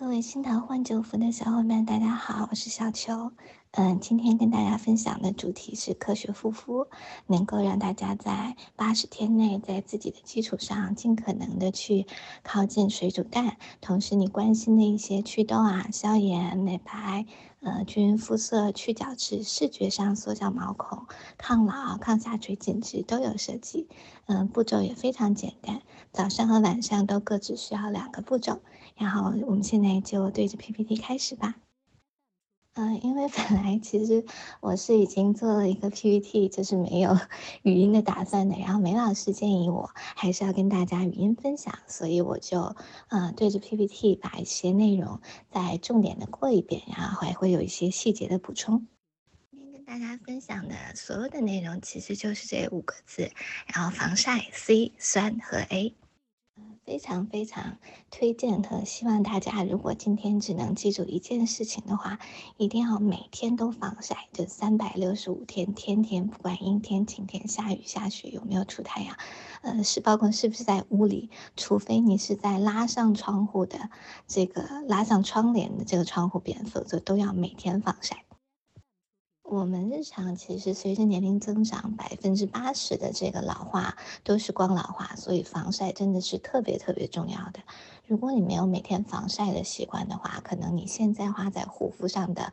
各位新桃换旧服的小伙伴，大家好，我是小秋。嗯，今天跟大家分享的主题是科学护肤，能够让大家在八十天内，在自己的基础上，尽可能的去靠近水煮蛋。同时，你关心的一些祛痘啊、消炎、美白、呃均匀肤色、去角质、视觉上缩小毛孔、抗老、抗下垂紧致都有设计。嗯，步骤也非常简单，早上和晚上都各只需要两个步骤。然后我们现在就对着 PPT 开始吧。嗯，因为本来其实我是已经做了一个 PPT，就是没有语音的打算的。然后梅老师建议我还是要跟大家语音分享，所以我就嗯对着 PPT 把一些内容再重点的过一遍，然后还会有一些细节的补充。今天跟大家分享的所有的内容其实就是这五个字，然后防晒 C 酸和 A。非常非常推荐和希望大家，如果今天只能记住一件事情的话，一定要每天都防晒，就三百六十五天，天天不管阴天、晴天、下雨、下雪，有没有出太阳，呃，是包括是不是在屋里，除非你是在拉上窗户的这个拉上窗帘的这个窗户边，否则都要每天防晒。我们日常其实随着年龄增长，百分之八十的这个老化都是光老化，所以防晒真的是特别特别重要的。如果你没有每天防晒的习惯的话，可能你现在花在护肤上的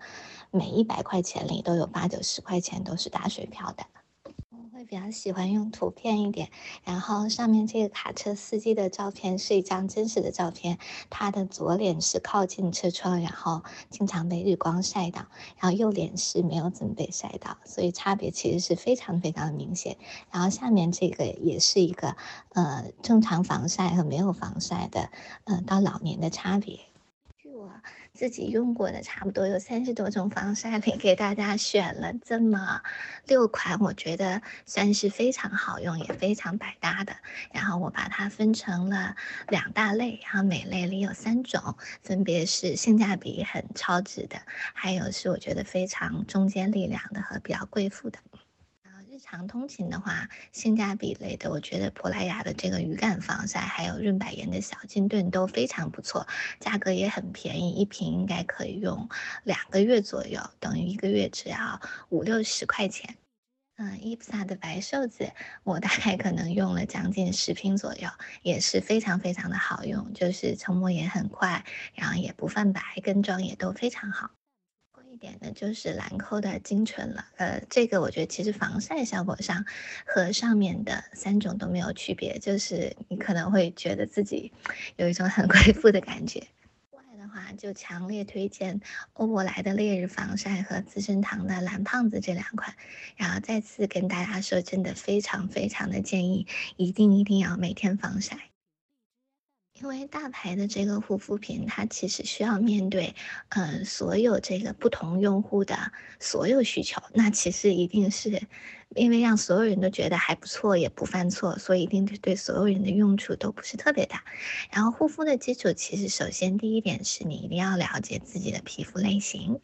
每一百块钱里，都有八九十块钱都是打水漂的。比较喜欢用图片一点，然后上面这个卡车司机的照片是一张真实的照片，他的左脸是靠近车窗，然后经常被日光晒到，然后右脸是没有怎么被晒到，所以差别其实是非常非常明显。然后下面这个也是一个呃正常防晒和没有防晒的，呃到老年的差别。自己用过的差不多有三十多种防晒品，给大家选了这么六款，我觉得算是非常好用，也非常百搭的。然后我把它分成了两大类，然后每类里有三种，分别是性价比很超值的，还有是我觉得非常中坚力量的和比较贵妇的。日常通勤的话，性价比类的，我觉得珀莱雅的这个鱼感防晒，还有润百颜的小金盾都非常不错，价格也很便宜，一瓶应该可以用两个月左右，等于一个月只要五六十块钱。嗯，伊普萨的白瘦子，我大概可能用了将近十瓶左右，也是非常非常的好用，就是成膜也很快，然后也不泛白，跟妆也都非常好。点的就是兰蔻的精纯了，呃，这个我觉得其实防晒效果上和上面的三种都没有区别，就是你可能会觉得自己有一种很贵妇的感觉。外的话就强烈推荐欧珀莱的烈日防晒和资生堂的蓝胖子这两款，然后再次跟大家说，真的非常非常的建议，一定一定要每天防晒。因为大牌的这个护肤品，它其实需要面对，呃，所有这个不同用户的所有需求。那其实一定是，因为让所有人都觉得还不错，也不犯错，所以一定对所有人的用处都不是特别大。然后护肤的基础，其实首先第一点是你一定要了解自己的皮肤类型。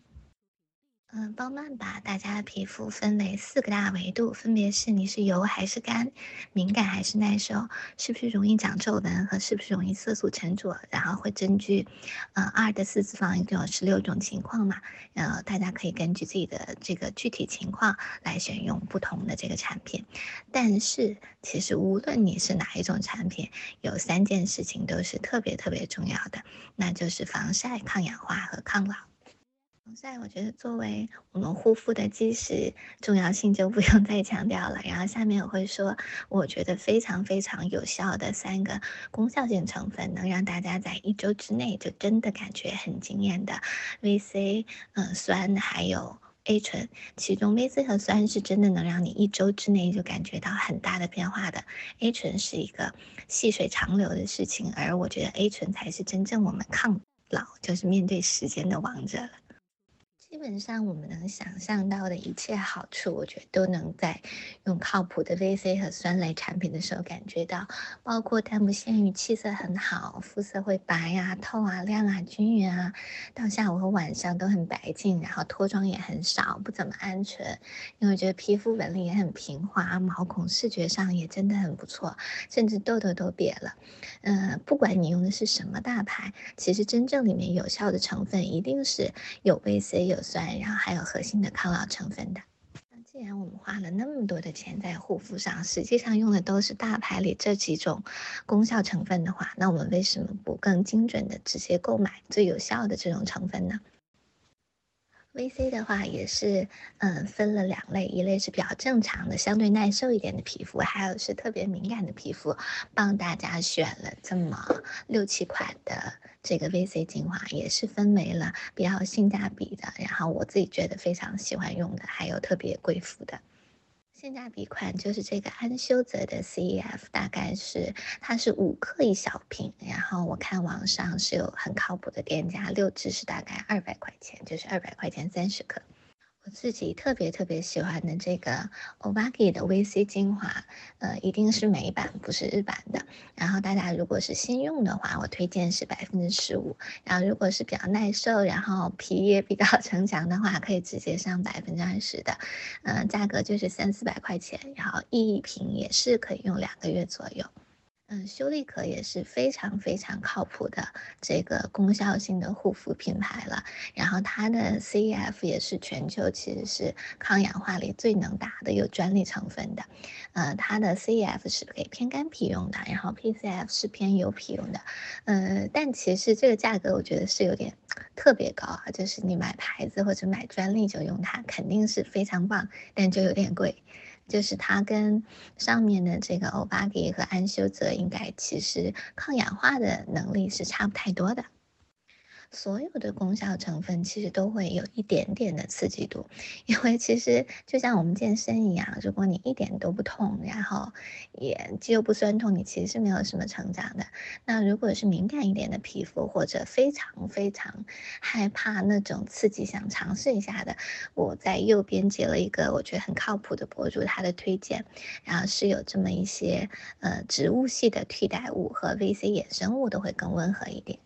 嗯，包曼把大家的皮肤分为四个大维度，分别是你是油还是干，敏感还是耐受，是不是容易长皱纹和是不是容易色素沉着。然后会根据，嗯，二的四次方一共有十六种情况嘛，然后大家可以根据自己的这个具体情况来选用不同的这个产品。但是其实无论你是哪一种产品，有三件事情都是特别特别重要的，那就是防晒、抗氧化和抗老。防晒，我觉得作为我们护肤的基石，重要性就不用 再强调了。然后下面我会说，我觉得非常非常有效的三个功效性成分，能让大家在一周之内就真的感觉很惊艳的 VC，嗯，酸还有 A 醇。其中 VC 和酸是真的能让你一周之内就感觉到很大的变化的，A 醇是一个细水长流的事情，而我觉得 A 醇才是真正我们抗老，就是面对时间的王者了。基本上我们能想象到的一切好处，我觉得都能在用靠谱的 VC 和酸类产品的时候感觉到，包括但不限于气色很好，肤色会白呀、透啊、亮啊、均匀啊，到下午和晚上都很白净，然后脱妆也很少，不怎么暗沉，因为我觉得皮肤纹理也很平滑，毛孔视觉上也真的很不错，甚至痘痘都瘪了。嗯，不管你用的是什么大牌，其实真正里面有效的成分一定是有 VC 有。酸，然后还有核心的抗老成分的。那既然我们花了那么多的钱在护肤上，实际上用的都是大牌里这几种功效成分的话，那我们为什么不更精准的直接购买最有效的这种成分呢？VC 的话也是，嗯，分了两类，一类是比较正常的、相对耐受一点的皮肤，还有是特别敏感的皮肤，帮大家选了这么六七款的这个 VC 精华，也是分为了比较性价比的，然后我自己觉得非常喜欢用的，还有特别贵妇的。性价比款就是这个安修泽的 CEF，大概是它是五克一小瓶，然后我看网上是有很靠谱的店家，六支是大概二百块钱，就是二百块钱三十克。我自己特别特别喜欢的这个 Obagi 的 VC 精华，呃，一定是美版，不是日版的。然后大家如果是新用的话，我推荐是百分之十五。然后如果是比较耐受，然后皮也比较 逞强的话，可以直接上百分之二十的。嗯，价格就是三四百块钱，然后一瓶也是可以用两个月左右。嗯，修丽可也是非常非常靠谱的这个功效性的护肤品牌了。然后它的 CEF 也是全球其实是抗氧化里最能打的，有专利成分的。呃，它的 CEF 是给偏干皮用的，然后 PCF 是偏油皮用的。呃，但其实这个价格我觉得是有点特别高啊，就是你买牌子或者买专利就用它，肯定是非常棒，但就有点贵。就是它跟上面的这个欧巴迪和安修泽应该其实抗氧化的能力是差不太多的。所有的功效成分其实都会有一点点的刺激度，因为其实就像我们健身一样，如果你一点都不痛，然后也肌肉不酸痛，你其实是没有什么成长的。那如果是敏感一点的皮肤，或者非常非常害怕那种刺激，想尝试一下的，我在右边截了一个我觉得很靠谱的博主他的推荐，然后是有这么一些呃植物系的替代物和 VC 衍生物都会更温和一点。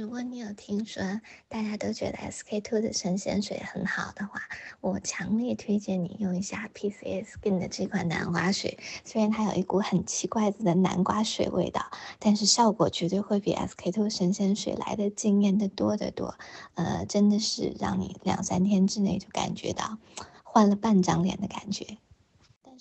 如果你有听说大家都觉得 SK two 的神仙水很好的话，我强烈推荐你用一下 PCS Skin 的这款南瓜水。虽然它有一股很奇怪的南瓜水味道，但是效果绝对会比 SK two 神仙水来的惊艳的多得多。呃，真的是让你两三天之内就感觉到换了半张脸的感觉。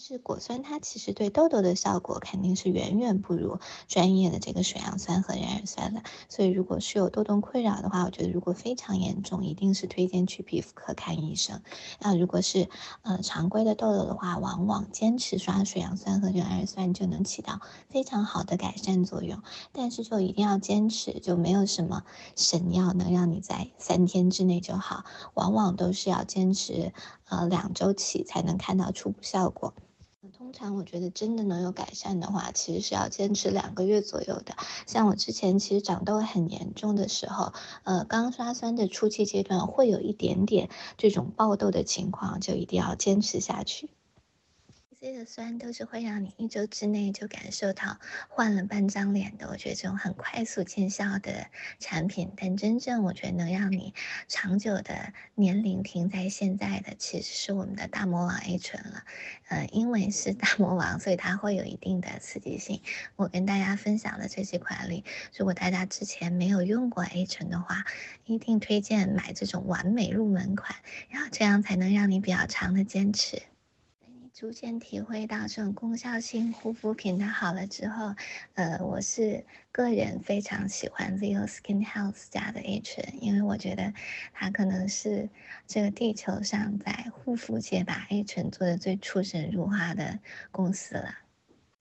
是果酸，它其实对痘痘的效果肯定是远远不如专业的这个水杨酸和壬二酸的。所以，如果是有痘痘困扰的话，我觉得如果非常严重，一定是推荐去皮肤科看医生。那如果是呃常规的痘痘的话，往往坚持刷水杨酸和壬二酸就能起到非常好的改善作用。但是就一定要坚持，就没有什么神药能让你在三天之内就好，往往都是要坚持呃两周起才能看到初步效果。通常我觉得真的能有改善的话，其实是要坚持两个月左右的。像我之前其实长痘很严重的时候，呃，刚刷酸的初期阶段会有一点点这种爆痘的情况，就一定要坚持下去。C 的酸都是会让你一周之内就感受到换了半张脸的，我觉得这种很快速见效的产品。但真正我觉得能让你长久的年龄停在现在的，其实是我们的大魔王 A 醇了。呃，因为是大魔王，所以它会有一定的刺激性。我跟大家分享的这几款里，如果大家之前没有用过 A 醇的话，一定推荐买这种完美入门款，然后这样才能让你比较长的坚持。逐渐体会到这种功效性护肤品它好了之后，呃，我是个人非常喜欢 Zero Skin Health 家的 A 醇，因为我觉得它可能是这个地球上在护肤界把 A 醇做的最出神入化的公司了。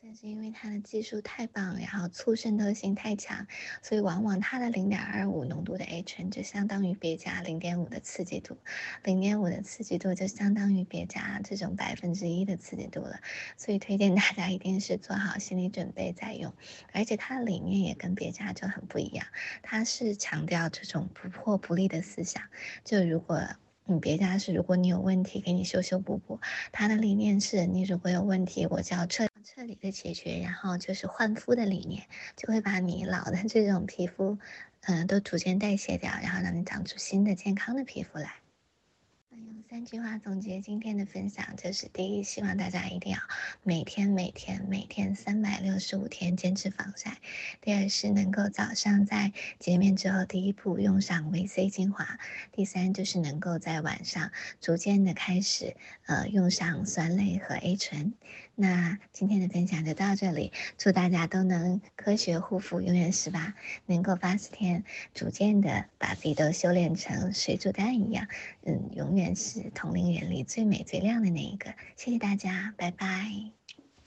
但是因为它的技术太棒，然后促渗透性太强，所以往往它的零点二五浓度的 A 醇就相当于别家零点五的刺激度，零点五的刺激度就相当于别家这种百分之一的刺激度了。所以推荐大家一定是做好心理准备再用，而且它的理念也跟别家就很不一样，它是强调这种不破不立的思想，就如果。你别家是，如果你有问题，给你修修补补。他的理念是，你如果有问题，我就要彻彻底的解决，然后就是焕肤的理念，就会把你老的 这种皮肤，嗯，都逐渐代谢掉，然后让你长出新的健康的皮肤来。用三句话总结今天的分享，就是第一，希望大家一定要每天每天每天三百六十五天坚持防晒；第二是能够早上在洁面之后第一步用上维 C 精华；第三就是能够在晚上逐渐的开始呃用上酸类和 A 醇。那今天的分享就到这里，祝大家都能科学护肤永远十八，能够八十天逐渐的把自己都修炼成水煮蛋一样，嗯，永远是同龄人里最美最亮的那一个。谢谢大家，拜拜。